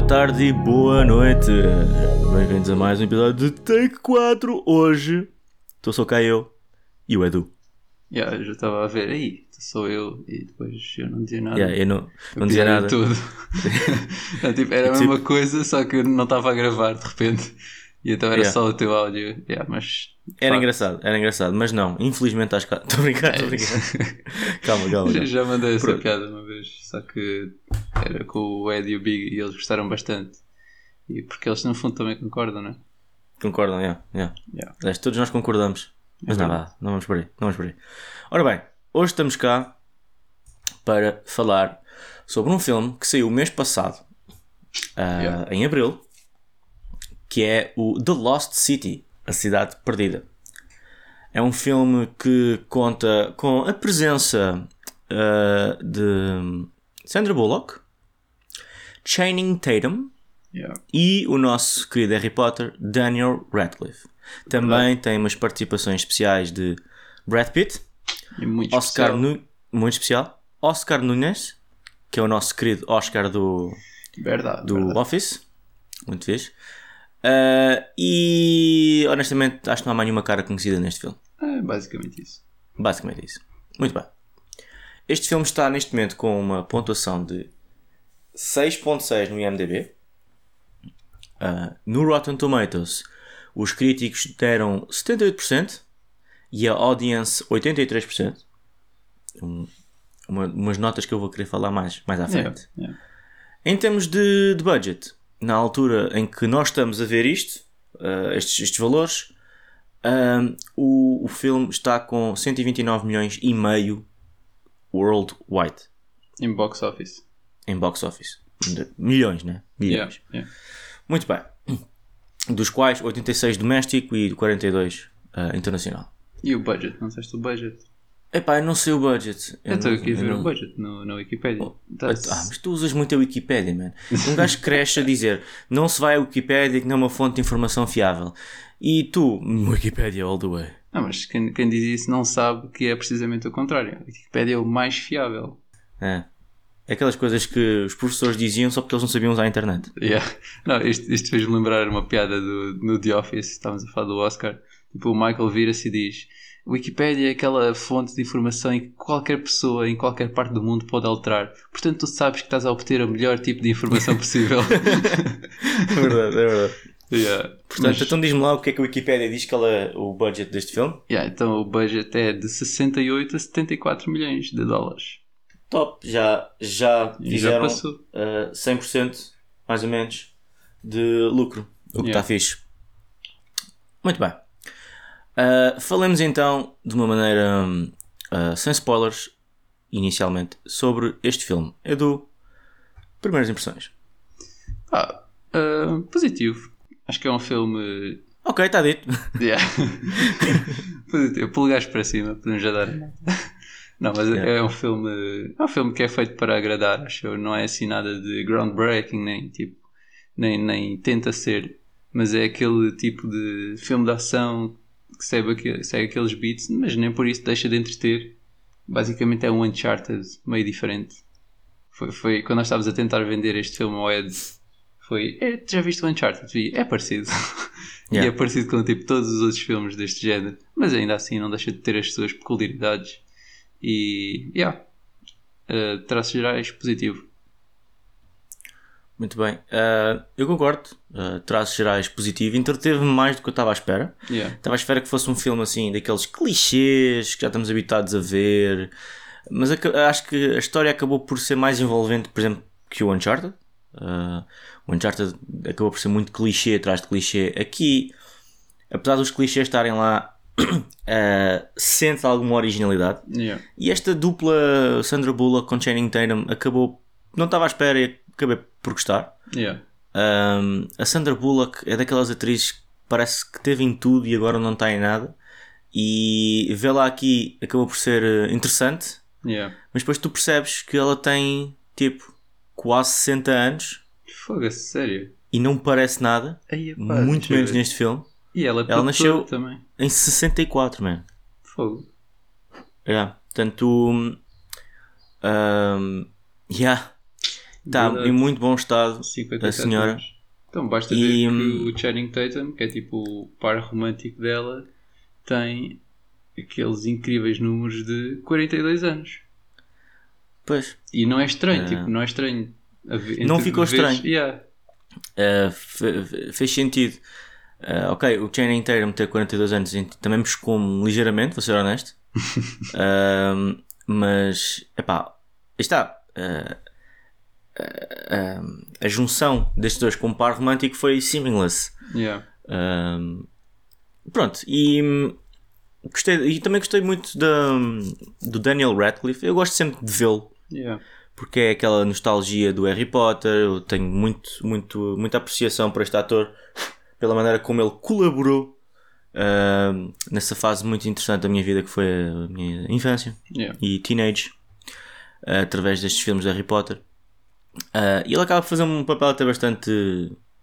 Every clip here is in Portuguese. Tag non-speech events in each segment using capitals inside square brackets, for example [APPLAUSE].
boa tarde e boa noite. Bem-vindos a mais um episódio de Take 4. Hoje estou só cá eu e o Edu. Yeah, eu já estava a ver, aí, sou eu, e depois eu não dizia nada. Yeah, eu não, Eu não dizia pirei nada. Tudo. [LAUGHS] É, tipo, era a Tipo- mesma coisa, só que eu não estava a gravar de repente. E então era Yeah. só o teu áudio. Yeah, mas. Era pá, engraçado, era engraçado, mas não, infelizmente estás cá. Estou a brincar, estou a brincar. Calma, calma. Já, [LAUGHS] já mandei essa Pronto. piada uma vez, só que era com o Ed e o Big e eles gostaram bastante. E porque eles no fundo também concordam, não é? Concordam, yeah, yeah. Yeah. Aliás, todos nós concordamos. Mas É não, verdade. vá, não vamos por aí, não vamos por aí. Ora bem, hoje estamos cá para falar sobre um filme que saiu o mês passado, Yeah. em abril, que é o The Lost City, A Cidade Perdida. É um filme que conta com a presença ah, de Sandra Bullock, Channing Tatum, Yeah. e o nosso querido Harry Potter, Daniel Radcliffe. Também tem umas participações especiais de Brad Pitt, muito Oscar especial. Nu- muito especial, Oscar Nunes, que é o nosso querido Oscar do, Verdade. do verdade. Office, muito fixe. Ah, e honestamente acho que não há mais nenhuma cara conhecida neste filme. É basicamente isso. Basicamente isso. Muito bem. Este filme está neste momento com uma pontuação de 6.6 no IMDb. Ah, no Rotten Tomatoes, os críticos deram 78% e a audience 83%. Um, uma, umas notas que eu vou querer falar mais, mais à Yeah, frente. yeah. Em termos de, de budget, na altura em que nós estamos a ver isto, ah, estes, estes valores, ah, o, o filme está com 129 milhões e meio worldwide Em box office. em box office. Milhões, né? Milhões. Yeah, yeah. Muito bem. Dos quais 86 doméstico e 42 ah, internacional. E o budget? Não disseste o budget? Epá, eu não sei o budget. Eu estou aqui a ver não- o budget no, na Wikipedia. Ah, mas tu usas muito a Wikipédia, man. Um gajo cresce a dizer não se vai à Wikipédia que não é uma fonte de informação fiável. E tu, Wikipédia all the way. Não, mas quem, quem diz isso não sabe que é precisamente o contrário. A Wikipedia é o mais fiável. É. Aquelas coisas que os professores diziam só porque eles não sabiam usar a internet. Yeah. Não, isto, isto fez-me lembrar uma piada do, no The Office, estávamos a falar do Oscar. Tipo, o Michael vira-se e diz: Wikipedia é aquela fonte de informação em que qualquer pessoa em qualquer parte do mundo pode alterar. Portanto, tu sabes que estás a obter o melhor tipo de informação possível. [LAUGHS] É verdade, é verdade. Yeah. Portanto, Mas- então diz-me lá o que é que a Wikipédia diz que ela é o budget deste filme. yeah, então o budget é de 68 a 74 milhões de dólares. Top, já, já E já fizeram passou. uh, 100% mais ou menos de lucro, o que Yeah. está fixe. Muito bem. Uh, falemos então de uma maneira hum, uh, sem spoilers, inicialmente, sobre este filme. Edu, primeiras impressões. Ah, ah, positivo. Acho que é um filme Ok, está dito. [LAUGHS] Yeah. Positivo. Polegares para cima, podemos já dar. Não, mas Yeah. é um filme. É um filme que é feito para agradar, acho eu. Não é assim nada de groundbreaking, nem tipo. Nem, nem tenta ser. Mas é aquele tipo de filme de ação que segue, aqu- segue aqueles beats, mas nem por isso deixa de entreter. Basicamente é um Uncharted meio diferente. Foi, foi quando nós estávamos a tentar vender este filme ao Ed. Foi. "É, já viste o Uncharted? Vi, é parecido. [LAUGHS] E Yeah. é parecido com tipo, todos os outros filmes deste género, mas ainda assim não deixa de ter as suas peculiaridades. E, yeah, uh, traços gerais, positivo. Muito bem. Uh, eu concordo. Uh, traços gerais positivo. Entreteve-me mais do que eu estava à espera. Yeah. Estava à espera que fosse um filme assim, daqueles clichês que já estamos habituados a ver. Mas acho que a história acabou por ser mais envolvente, por exemplo, que o Uncharted. Uh, o Uncharted acabou por ser muito clichê atrás de clichê. Aqui, apesar dos clichês estarem lá, [COUGHS] uh, sente alguma originalidade. Yeah. E esta dupla Sandra Bullock com Channing Tatum acabou. Não estava à espera e acabei por gostar. Yeah. Um, a Sandra Bullock é daquelas atrizes que parece que teve em tudo e agora não está em nada. E vê-la aqui acabou por ser eh, interessante, Yeah. mas depois tu percebes que ela tem tipo quase 60 anos Fogo, sério. e não parece nada, Aí, pá, muito menos ver. neste filme, E ela, é Ela nasceu- também. em 64, man. Fogo. Yeah. Portanto, um, um, yeah. Está em muito bom estado. 57 a senhora. anos. Então basta E, ver hum, que o Channing Tatum, que é tipo o par romântico dela, tem aqueles incríveis números de 42 anos. Pois. E não é estranho, É. tipo, não é estranho. Não ficou estranho. Yeah. Uh, fe- fe- fez sentido. Uh, ok, o Channing Tatum ter 42 anos também me chocou-me ligeiramente, vou ser honesto. [LAUGHS] Um, mas, epá, está. uh, uh, a junção destes dois com um par romântico foi seamless. Yeah. Pronto, e hum, gostei, e também gostei muito da, do Daniel Radcliffe. Eu gosto sempre de vê-lo Yeah. porque é aquela nostalgia do Harry Potter. Eu tenho muito, muito, muita apreciação por este ator, pela maneira como ele colaborou ahm, nessa fase muito interessante da minha vida, que foi a minha infância Yeah. e teenage, ah, através destes filmes de Harry Potter. Ah, e ele acaba por fazer um papel até bastante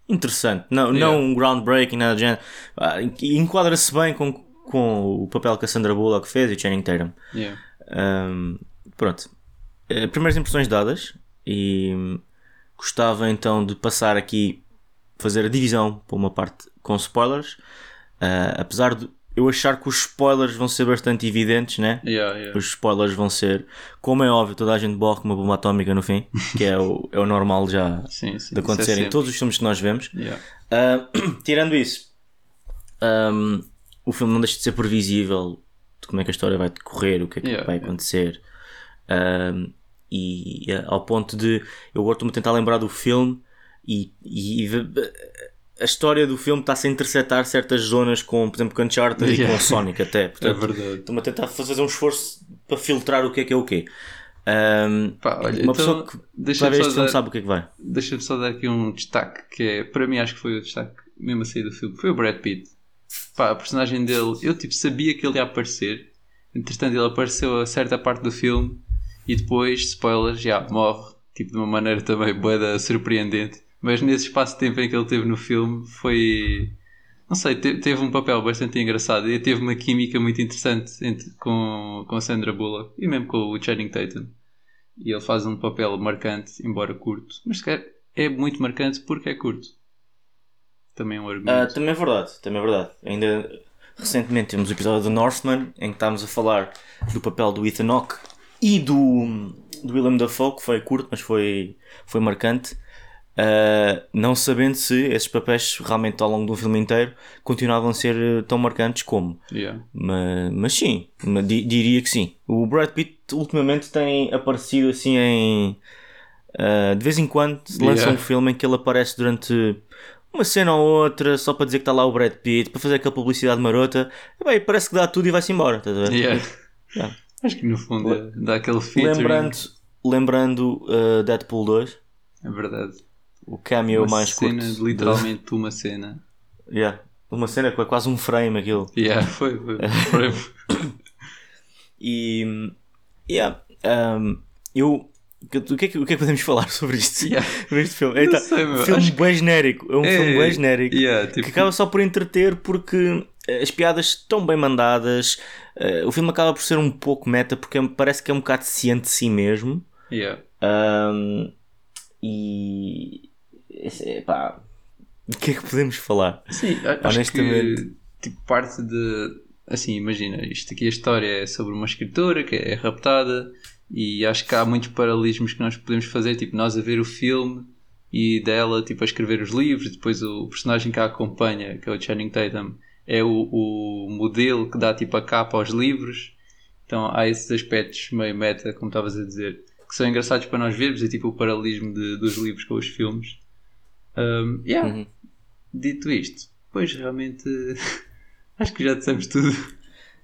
interessante, não, Yeah. não groundbreaking, nada do género. Ah, enquadra-se bem com, com o papel que a Sandra Bullock fez e Channing Tatum. Yeah. Um, pronto. Eh, Primeiras impressões dadas e hum, gostava então de passar aqui fazer a divisão para uma parte com spoilers. Ah, apesar de eu achar que os spoilers vão ser bastante evidentes, né? Yeah, yeah. Os spoilers vão ser, como é óbvio, toda a gente borra uma bomba atómica no fim, que é o, é o normal já [LAUGHS] Sim, sim. de acontecer isso é em todos os filmes que nós vemos. Yeah. Ah, [CLEARS THROAT] tirando isso, ahm, o filme não deixa de ser previsível de como é que a história vai decorrer, o que é que vai acontecer. Ahm, e ah, ao ponto de eu agora estou-me a tentar lembrar do filme e, e v- a história do filme está-se a interceptar certas zonas com, por exemplo, com Uncharted e Yeah. com Sonic até. [LAUGHS] É Portanto, verdade. estou-me a tentar fazer um esforço para filtrar o que é que é o quê. Ahm, Pá, olha, uma então, pessoa que vai ver este filme sabe o que é que vai. Deixa-me só dar aqui um destaque que é, para mim acho que foi o destaque mesmo a sair do filme, foi o Brad Pitt. Pá, a personagem dele, eu tipo sabia que ele ia aparecer, entretanto ele apareceu a certa parte do filme e depois, spoilers, já morre, tipo de uma maneira também boeda surpreendente, mas nesse espaço de tempo em que ele teve no filme foi, não sei, te- teve um papel bastante engraçado e teve uma química muito interessante entre, com, com Sandra Bullock e mesmo com o Channing Tatum e ele faz um papel marcante, embora curto, mas é muito marcante porque é curto. Também é um argumento. também é verdade, também é verdade. Ainda recentemente temos o episódio do Northman em que estávamos a falar do papel do Ethan Hawke e do, do Willem Dafoe, que foi curto, mas foi, foi marcante. Ah, não sabendo se esses papéis realmente ao longo do filme inteiro continuavam a ser eh, tão marcantes como. Yeah. Mas, mas sim, di- diria que sim. O Brad Pitt ultimamente tem aparecido assim em. ah, de vez em quando lança Yeah. um filme em que ele aparece durante uma cena ou outra só para dizer que está lá o Brad Pitt, para fazer aquela publicidade marota. E, bem, parece que dá tudo e vai-se embora. Estás a ver? Yeah. [LAUGHS] Yeah. Acho que no fundo é, dá aquele featuring. Lembrando, lembrando ah, Deadpool 2, É verdade. o cameo Uma mais cena, curto. de literalmente uma cena. de- yeah. Uma cena que é quase um frame aquilo. Yeah, foi. [LAUGHS] foi. E. Yeah, um, eu. O que, é que, o que é que podemos falar sobre isto? Yeah. [LAUGHS] Sobre este filme? Eita, sei, filme bem genérico. É um filme bem genérico. Yeah, Que tipo, acaba só por entreter porque as piadas estão bem mandadas. eh, o filme acaba por ser um pouco meta porque parece que é um bocado ciente de si mesmo. yeah. Um, e. é, pá, o que é que podemos falar? Sim, Honestamente. que tipo, parte de. Assim, imagina, isto aqui a história é sobre uma escritora que é raptada e acho que há muitos paralelismos que nós podemos fazer, tipo, nós a ver o filme e dela tipo, a escrever os livros, depois o personagem que a acompanha, que é o Channing Tatum, é o, o modelo que dá tipo a capa aos livros. Então há esses aspectos meio meta, como estavas a dizer, que são engraçados para nós vermos, e tipo o paralelismo de- dos livros com os filmes. Um, yeah, Uhum. Dito isto, pois realmente [LAUGHS] acho que já dissemos tudo.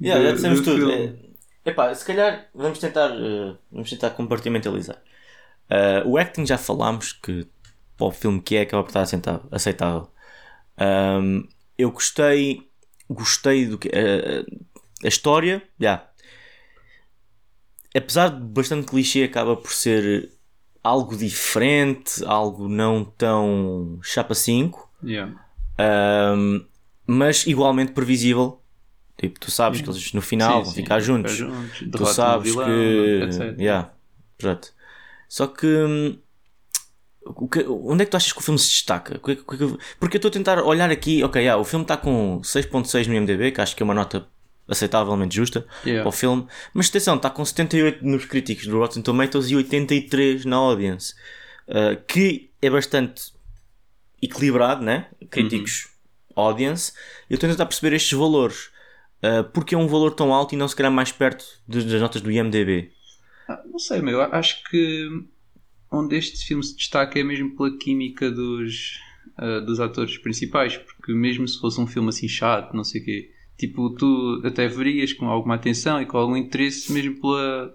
Yeah, do- já dissemos do tudo. É, epá, se calhar vamos tentar, eh, vamos tentar compartimentalizar. Eh, o acting já falámos que para o filme que é acaba por estar aceitável. Ahm, eu gostei, gostei do que eh, a história, já. Apesar de bastante clichê, acaba por ser algo diferente, algo não tão chapa 5. Yeah. Um, mas igualmente previsível. Tipo, tu sabes que eles no final Sim, vão sim, ficar juntos. juntos, Tu sabes vilão, que. etc. Yeah, pronto. Só que. Que- onde é que tu achas que o filme se destaca? O que- Porque eu estou a tentar olhar aqui, ok, ah, o filme está com 6.6 no IMDB, que acho que é uma nota aceitavelmente justa Yeah. para o filme, mas atenção, está com 78 nos críticos do Rotten Tomatoes e 83 na audience, uh, que é bastante equilibrado, né? Críticos, audience. Eu estou a tentar perceber estes valores. Uh, porque é um valor tão alto e não se calhar mais perto das notas do IMDB? Ah, não sei, meu. Acho que onde este filme se destaca é mesmo pela química dos, ah, dos atores principais. Porque mesmo se fosse um filme assim chato, não sei o quê, tipo, tu até verias com alguma atenção e com algum interesse mesmo pela,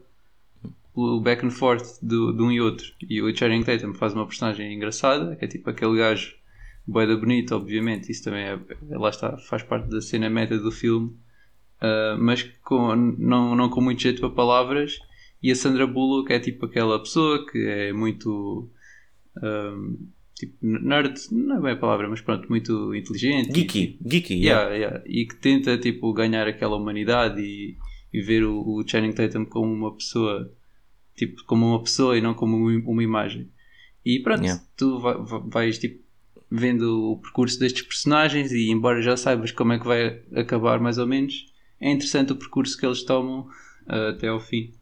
pelo back and forth do, de um e outro. E o Channing Tatum faz uma personagem engraçada, que é tipo aquele gajo boeda bonito, obviamente. Isso também é, lá está, faz parte da cena meta do filme. Uh, mas com, não, não com muito jeito para palavras. E a Sandra Bullock é tipo aquela pessoa que é muito um, tipo nerd, não é bem a palavra, mas pronto, muito inteligente. Geeky, geeky, yeah. Yeah, yeah. E que tenta tipo ganhar aquela humanidade e, e ver o, o Channing Tatum como uma pessoa, tipo, como uma pessoa e não como uma, imagem. E pronto, Yeah. tu vai- vais tipo vendo o percurso destes personagens e embora já saibas como é que vai acabar mais ou menos, é interessante o percurso que eles tomam uh, até ao fim.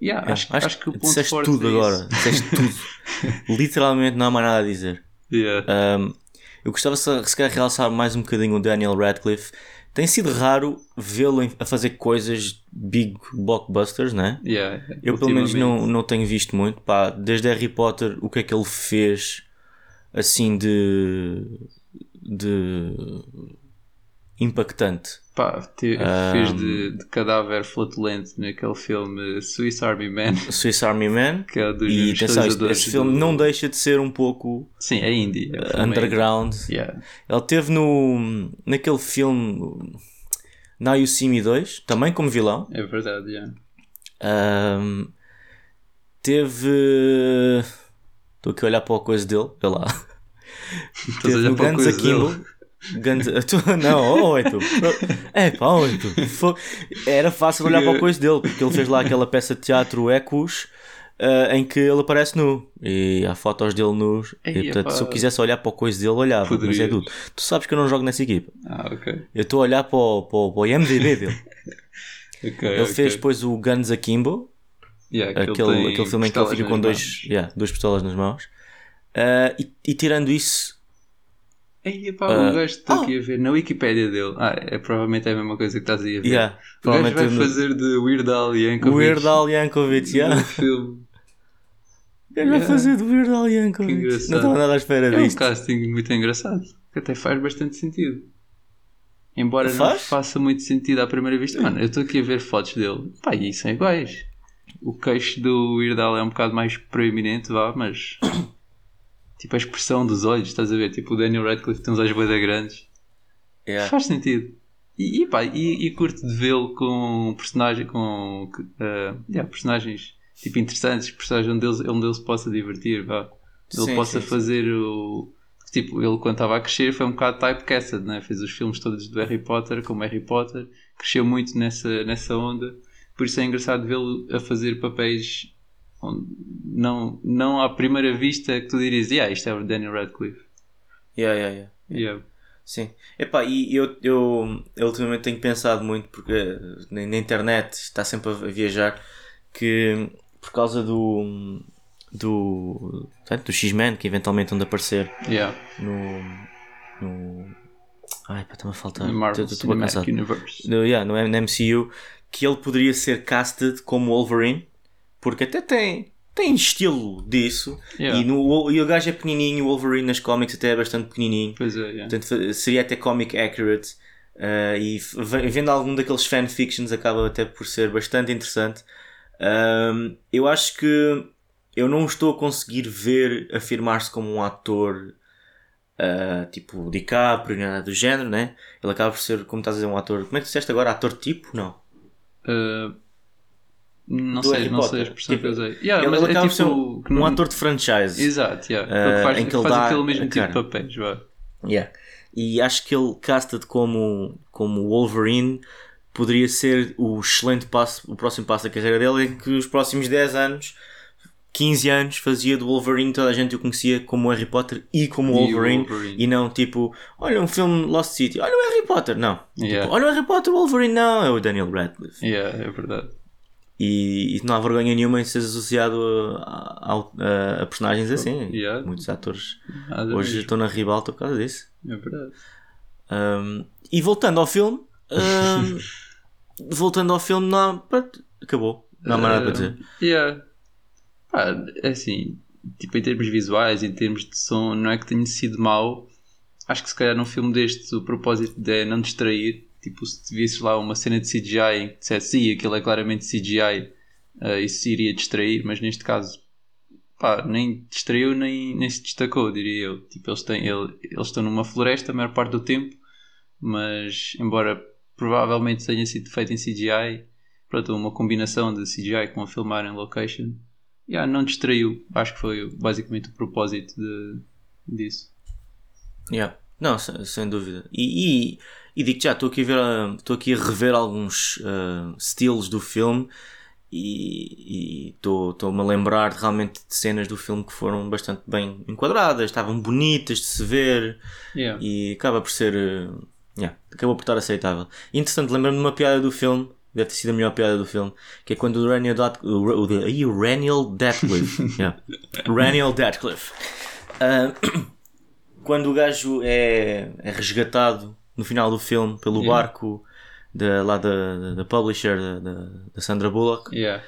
Yeah, É, acho, acho, que o ponto disseste forte tudo é agora, disseste [LAUGHS] tudo. Literalmente não há mais nada a dizer. Yeah. Um, eu gostava se, calhar realçar mais um bocadinho o Daniel Radcliffe. Tem sido raro vê-lo a fazer coisas big blockbusters, né? Yeah, Eu pelo menos não, não tenho visto muito. Pá, desde Harry Potter, o que é que ele fez assim de. de. Impactante. Pá, te- Um, fez de, de cadáver flatulente naquele filme Swiss Army Man, Swiss Army Man. que é dos E atenção, este, este filme do- não deixa de ser um pouco Sim, é indie. é um filme underground. indie. Yeah. Ele teve no. naquele filme. See Me 2, também como vilão. É verdade, yeah. Ahm, teve. Estou aqui a olhar para a coisa dele, vê lá. [LAUGHS] Teve no Guns Akimbo. Guns... [LAUGHS] Não, oh, é. É pá, oh. Fo- Era fácil olhar para a coisa dele, porque ele fez lá aquela peça de teatro Ecos. ah, em que ele aparece nu e há fotos dele nus Ei, e portanto se eu quisesse olhar para a coisa dele olhava, mas é Poderias. tudo tu sabes que eu não jogo nessa equipa Ah, ok. eu estou a olhar para o, para o, para o IMDB dele [LAUGHS] Ok, ele ok. fez depois o Guns Akimbo Yeah, que ele aquele, aquele filme em que ele fica com dois, yeah, duas pistolas nas mãos. Ah, e, e tirando isso, Epá, Ah, o gajo está oh. aqui a ver na Wikipédia dele. Ah, é provavelmente é a mesma coisa que estás aí a ver. yeah, o gajo provavelmente vai no- fazer de Weird Al Yankovic Weird Al Yankovic, no yeah. filme. Ele vai Yeah. fazer de Weird Al Que Yankovic. engraçado. Não estava nada à espera É um casting muito engraçado, que até faz bastante sentido. Embora não Faz? faça muito sentido à primeira vista. Mano, eu estou aqui a ver fotos dele. Pá, e são iguais. O queixo do Weird Al é um bocado mais proeminente, vá, mas... tipo, a expressão dos olhos, estás a ver? Tipo, o Daniel Radcliffe tem uns olhos bem grandes. Yeah. Faz sentido. E, e pá, e, e curto de vê-lo com personagem, com uh, yeah, personagens tipo interessantes, personagens onde ele, onde ele se possa divertir, vá. Ele Sim, possa sim, sim. fazer o. Tipo, ele quando estava a crescer foi um bocado typecasted, né? fez os filmes todos do Harry Potter, como Harry Potter, cresceu muito nessa, nessa onda, por isso é engraçado vê-lo a fazer papéis não, não à primeira vista que tu dirias, yeah, isto é o Daniel Radcliffe. Yeah, yeah, yeah. Yeah. Sim. Epá, e eu, eu, eu ultimamente tenho pensado muito, porque eh, na, na internet está sempre a viajar, que por causa do. do. do X-Men, que eventualmente onde aparecer Yeah. no. no. Ai, pá, está-me a faltar. No Marvel Estou- cansado. Universe. no, yeah, no, no MCU que ele poderia ser casted como Wolverine porque até tem, tem estilo disso Yeah. e, no, e o gajo é pequenininho o Wolverine nas cómics até é bastante pequenininho Pois é, yeah. portanto seria até comic accurate uh, e vendo algum daqueles fanfictions acaba até por ser bastante interessante Um, eu acho que eu não estou a conseguir ver afirmar-se como um ator uh, tipo DiCaprio, nada do género, né? Ele acaba por ser, como estás a dizer, um ator. Como é que disseste agora? Ator tipo? Não. Uh, não Do sei, Harry não sei Potter. a expressão Tipo, que eu usei. Yeah, ele mas é por ser tipo um, não- ator de franchise. Exato, yeah. Uh, faz, em que ele faz dá aquele mesmo tipo de papéis, vá. Yeah. E acho que ele casted como, como Wolverine poderia ser o excelente passo, o próximo passo da carreira dele, em que os próximos 10 anos, 15 anos fazia do Wolverine, toda a gente o conhecia como Harry Potter e como E o Wolverine, Wolverine. e não tipo, olha um filme Lost City, olha o Harry Potter, não. Yeah. Tipo, olha o Harry Potter, Wolverine, não, é o Daniel Radcliffe. Yeah, é verdade. E, e não há vergonha nenhuma em ser associado a, a- a personagens assim. Yeah. Muitos atores Nada hoje mesmo. estão na ribalta por causa disso. É verdade. Um, e voltando ao filme, um, [LAUGHS] voltando ao filme, não pronto, acabou. Não há mais nada para dizer. Yeah. Pá, é assim, tipo, em termos visuais, em termos de som, não é que tenha sido mau. Acho que se calhar num filme destes o propósito é não distrair. Tipo, se visses lá uma cena de CGI em que dissesse sim, aquilo é claramente CGI, eh, isso iria distrair, mas neste caso, pá, nem distraiu nem, nem se destacou, diria eu. Tipo, eles, têm, ele- eles estão numa floresta a maior parte do tempo, mas embora provavelmente tenha sido feito em CGI, pronto, uma combinação de CGI com a filmar em location, yeah, não distraiu. Acho que foi basicamente o propósito de, disso. Yeah. Não, sem, sem dúvida. E, e, e digo já, estou aqui a ver, ah, estou aqui a rever alguns ah, estilos do filme e estou- estou-me a lembrar realmente de cenas do filme que foram bastante bem enquadradas, estavam bonitas de se ver Yeah. e acaba por ser. eh, yeah, acabou por estar aceitável. Interessante, lembro-me de uma piada do filme, deve ter sido a melhor piada do filme, que é quando o Raniel Datcliffe. O, o, o Raniel Datcliffe. [LAUGHS] yeah. Raniel Datcliffe. Ah, [COUGHS] quando o gajo é, é resgatado no final do filme pelo Yeah. barco da, lá da, da, publisher da, Sandra Bullock, Yeah.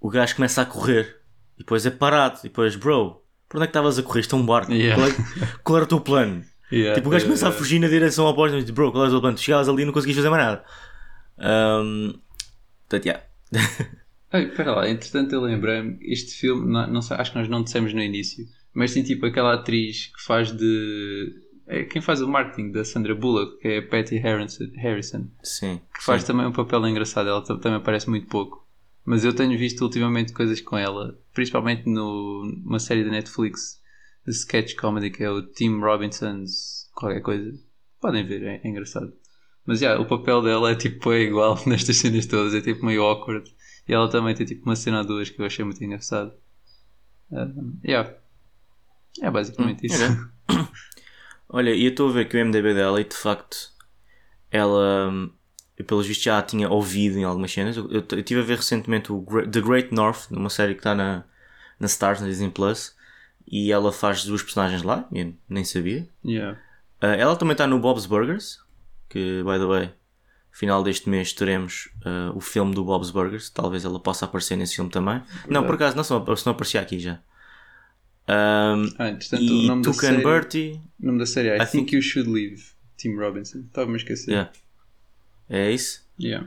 o gajo começa a correr e depois é parado. E depois, bro, por onde é que estavas a correr? Isto é um barco. Yeah. Qual, é, qual era o teu plano? [LAUGHS] Tipo, o gajo começa a fugir na direção oposta e diz, bro, qual é o teu plano? Tu chegavas ali e não conseguias fazer mais nada. Um, portanto, yeah. [LAUGHS] Espera lá, entretanto eu lembrei-me, este filme, não, não sei, acho que nós não dissemos no início, mas tem tipo aquela atriz que faz de. É, quem faz o marketing da Sandra Bullock, que é a Patty Harrison, Sim. que faz sim. também um papel engraçado, ela tam- também aparece muito pouco. Mas eu tenho visto ultimamente coisas com ela, principalmente numa série da Netflix de sketch comedy que é o Tim Robinson's qualquer coisa. Podem ver, é, é engraçado. Mas já, o papel dela é tipo é igual [LAUGHS] nestas cenas todas, é tipo meio awkward. E ela também tem tipo uma cena ou duas que eu achei muito engraçado. Um, yeah. É basicamente isso. ok. [LAUGHS] Olha, e eu estou a ver que o MDB dela e de facto ela, pelos vistos já a tinha ouvido em algumas cenas. Eu, eu, eu estive a ver recentemente o The Great North, numa série que está na, na Stars, na Disney Plus, e ela faz duas personagens lá, e eu nem sabia. Yeah. Uh, ela também está no Bob's Burgers, que, by the way, final deste mês teremos uh, o filme do Bob's Burgers. Talvez ela possa aparecer nesse filme também. Não, por acaso, não, se não aparecia aqui já. Um, Ah, entretanto, o e nome da Tuca série- and Bertie, O nome da série é I, I think, think- You Should Leave, Tim Robinson. Estava-me a esquecer. yeah. é isso. Yeah.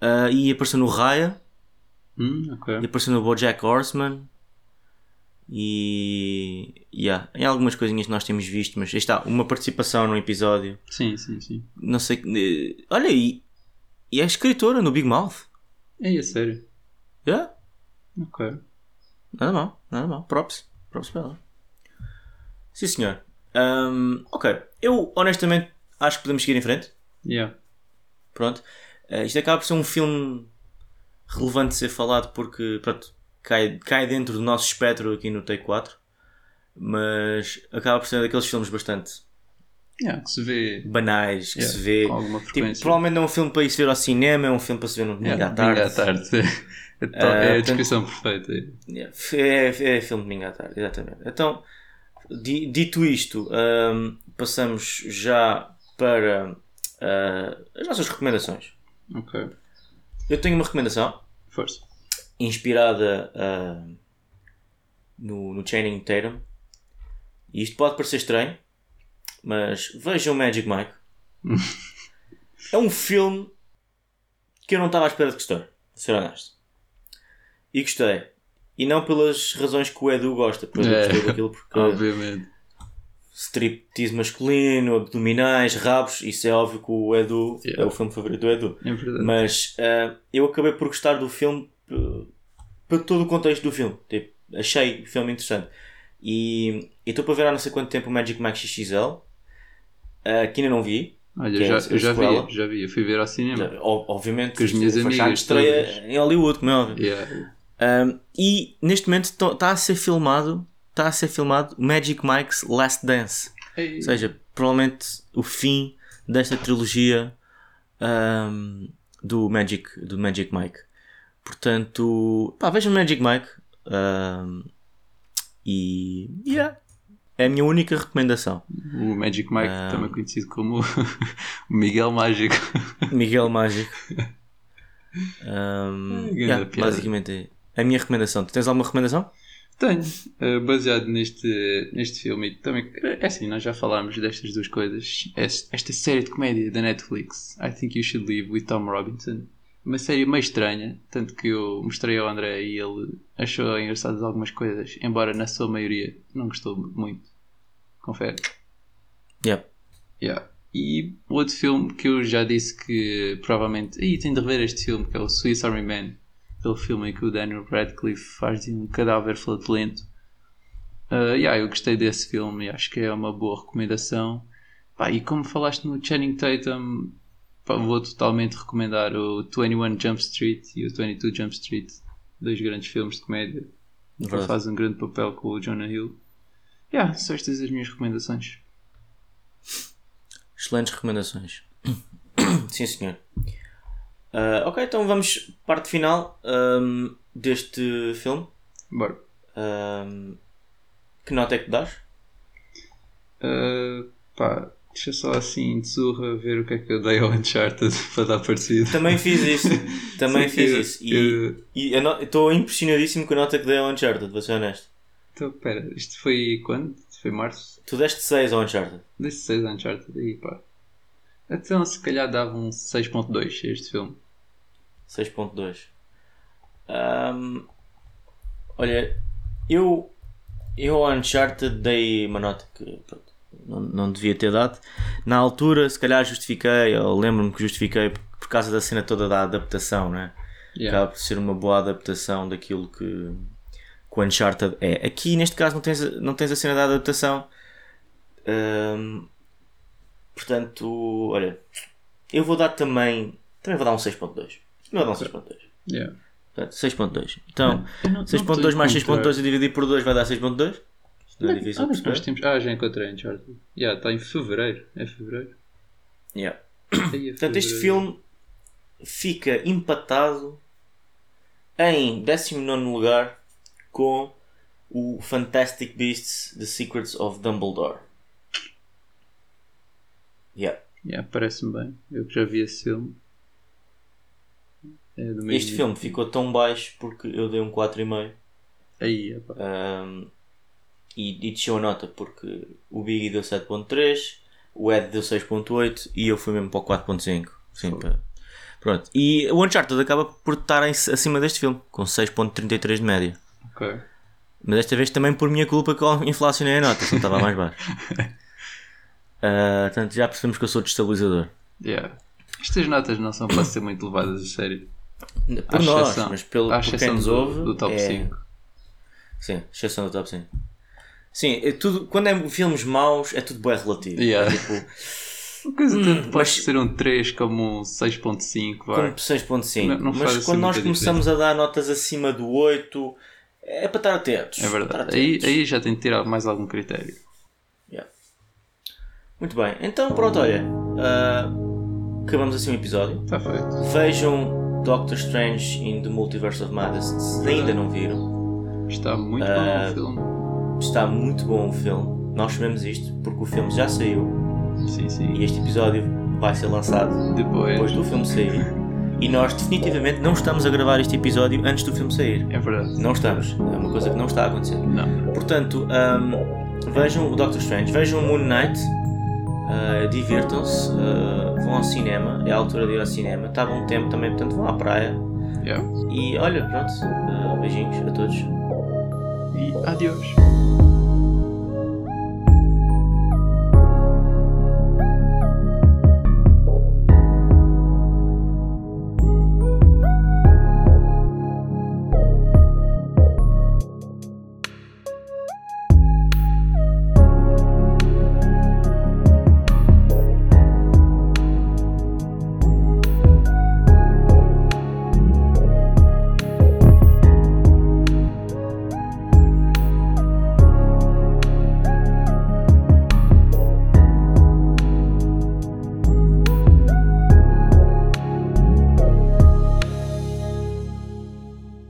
Uh, e apareceu no Raya, Hum, ok. e apareceu no Bojack Horseman. E yeah, em algumas coisinhas que nós temos visto, mas está, uma participação no episódio. Sim, sim, sim. Não sei. eh, Olha, e, e é escritora no Big Mouth. É a sério. Yeah. Ok. Nada mal, nada mal. Props. Para ela. Sim, senhor. Ahm, ok. Eu, honestamente, acho que podemos seguir em frente. Yeah. Pronto. Eh, isto acaba por ser um filme relevante de ser falado porque, pronto, cai, cai dentro do nosso espectro aqui no Take 4. Mas acaba por ser daqueles filmes bastante Yeah, que se vê banais, que Yeah, se vê. com alguma Tipo, frequência. provavelmente não é um filme para ir se ver ao cinema, é um filme para se ver no domingo Yeah, à tarde. domingo à tarde. É, Ah, é a descrição perfeita. Yeah, É, é filme de domingo à tarde, exatamente. Então, di- dito isto, ahm, passamos já para ah, as nossas recomendações. Ok. Eu tenho uma recomendação Força. inspirada ah, no, no Channing Tatum. E isto pode parecer estranho, mas vejam Magic Mike. [LAUGHS] é um filme que eu não estava à espera de gostar, de ser honesto. E gostei. E não pelas razões que o Edu gosta, porque eu É. gostei daquilo porque [LAUGHS] Obviamente. striptease masculino, abdominais, rabos, isso é óbvio que o Edu Yeah. é o filme favorito do Edu. É. Mas ah, eu acabei por gostar do filme p- para todo o contexto do filme. Tipo, achei o filme interessante. E e estou para ver há não sei quanto tempo o Magic Mike XXL, ah, que ainda não vi. Olha, que é já, eu já vi, já vi. Eu fui ver ao cinema. Obviamente, Com as minhas amigas estreia todas. em Hollywood, como é óbvio. Yeah. Um, e neste momento está a ser filmado está a ser filmado Magic Mike's Last Dance. Ei. Ou seja, provavelmente o fim desta trilogia um, do, Magic, do Magic Mike. Portanto, pá, vejam Magic Mike. um, e yeah, é a minha única recomendação. O Magic Mike, também conhecido como [LAUGHS] o Miguel Mágico. Miguel Mágico. [LAUGHS] Um, yeah, basicamente é a minha recomendação. Tu tens alguma recomendação? Tenho, eh, baseado neste, neste filme, e também, é assim, nós já falámos destas duas coisas. Es- Esta série de comédia da Netflix, I Think You Should Leave with Tom Robinson, uma série meio estranha, tanto que eu mostrei ao André e ele achou engraçadas algumas coisas, embora na sua maioria não gostou muito. Confere. Yeah. Yeah. E outro filme que eu já disse que provavelmente. Ih, tenho de rever este filme, que é o Swiss Army Man. Aquele filme em que o Daniel Radcliffe faz de um cadáver flatulento. Uh, yeah, eu gostei desse filme e acho que é uma boa recomendação. Pá, e como falaste no Channing Tatum, vou totalmente recomendar o 21 Jump Street e o 22 Jump Street. Dois grandes filmes de comédia. Ele Verdade. faz um grande papel com o Jonah Hill. Yeah, são estas as minhas recomendações. Excelentes recomendações. [COUGHS] Sim, senhor. Ah, ok, então vamos parte final ahm, deste filme. Bora. Ahm, que nota é que dás? Uh, pá, deixa só assim de surra ver o que é que eu dei ao Uncharted [LAUGHS] para dar parecido. Também fiz isso. [LAUGHS] Também fiz eu- isso. E e estou impressionadíssimo com a nota que dei ao Uncharted, vou ser honesto. Então, pera, isto foi quando? Foi março? Tu deste 6 ao Uncharted. Desse 6 Uncharted, aí pá. Então, se calhar dava um 6.2 a este filme. 6.2. Ahm, olha, eu, eu ao Uncharted dei uma nota que não, não devia ter dado. Na altura, se calhar justifiquei, ou lembro-me que justifiquei por, por causa da cena toda da adaptação, né? Yeah. Acaba por ser uma boa adaptação daquilo que, que o Uncharted é. Aqui, neste caso, não tens, a- não tens a cena da adaptação. Ahm, portanto, olha, eu vou dar também. Também vou dar um 6.2. Eu vou dar um 6.2. Yeah. Portanto, 6.2. Então, Eu não- não 6.2 tenho mais como 6.2 a dividir por 2 vai dar 6.2. Não é difícil Ah, perceber. temos... ah, já encontrei Uncharted. Yeah, está em fevereiro. É fevereiro? Yeah. Aí é [COUGHS] Portanto, este fevereiro. filme fica empatado em 19 lugar com o Fantastic Beasts The Secrets of Dumbledore. Yeah. Yeah, parece-me bem. Eu que já vi esse filme. É. Este filme ficou tão baixo porque eu dei um 4,5 Aí, um, e, e desceu a nota porque o Biggie deu 7.3, o Ed deu 6.8 e eu fui mesmo para o 4.5. Sim, para- Pronto. E o Uncharted acaba por estar em- acima deste filme, com 6.33 de média. Ok. Mas desta vez também por minha culpa que eu [LAUGHS] inflacionei a nota, não estava mais baixo. [LAUGHS] Ah, portanto, já percebemos que eu sou destabilizador. Yeah. Estas notas não são para ser muito levadas a sério. Por À nós, exceção- mas pelo, por quem nos do- ouve. do top é- 5. Sim, exceção do top 5. Sim, é tudo, quando é filmes maus é tudo bem relativo. Yeah. É tipo, Uma coisa tanto pode mas- ser um 3 como um 6.5. como vá. 6.5. Não- não faz Mas assim quando nós começamos a dar notas acima do 8, é para estar atentos. É Estar verdade. Aí, atentos. aí já tem de tirar mais algum critério. Yeah. Muito bem, então pronto, olha. ah, acabamos assim o episódio. Está feito. Vejam Doctor Strange in the Multiverse of Madness se ainda não viram. Está muito Ah, bom o filme. Está muito bom o filme. Nós sabemos isto porque o filme já saiu Sim, sim. e este episódio vai ser lançado Depois. depois do filme sair. E nós definitivamente não estamos a gravar este episódio antes do filme sair. É verdade. Não estamos. É uma coisa que não está a acontecer. Não. Portanto, ahm, vejam o Doctor Strange, vejam o Moon Knight, ah, divirtam-se, ah, vão ao cinema, é a altura de ir ao cinema, está bom tempo também, portanto vão à praia. Yeah. E olha, pronto, ah, beijinhos a todos. E adeus.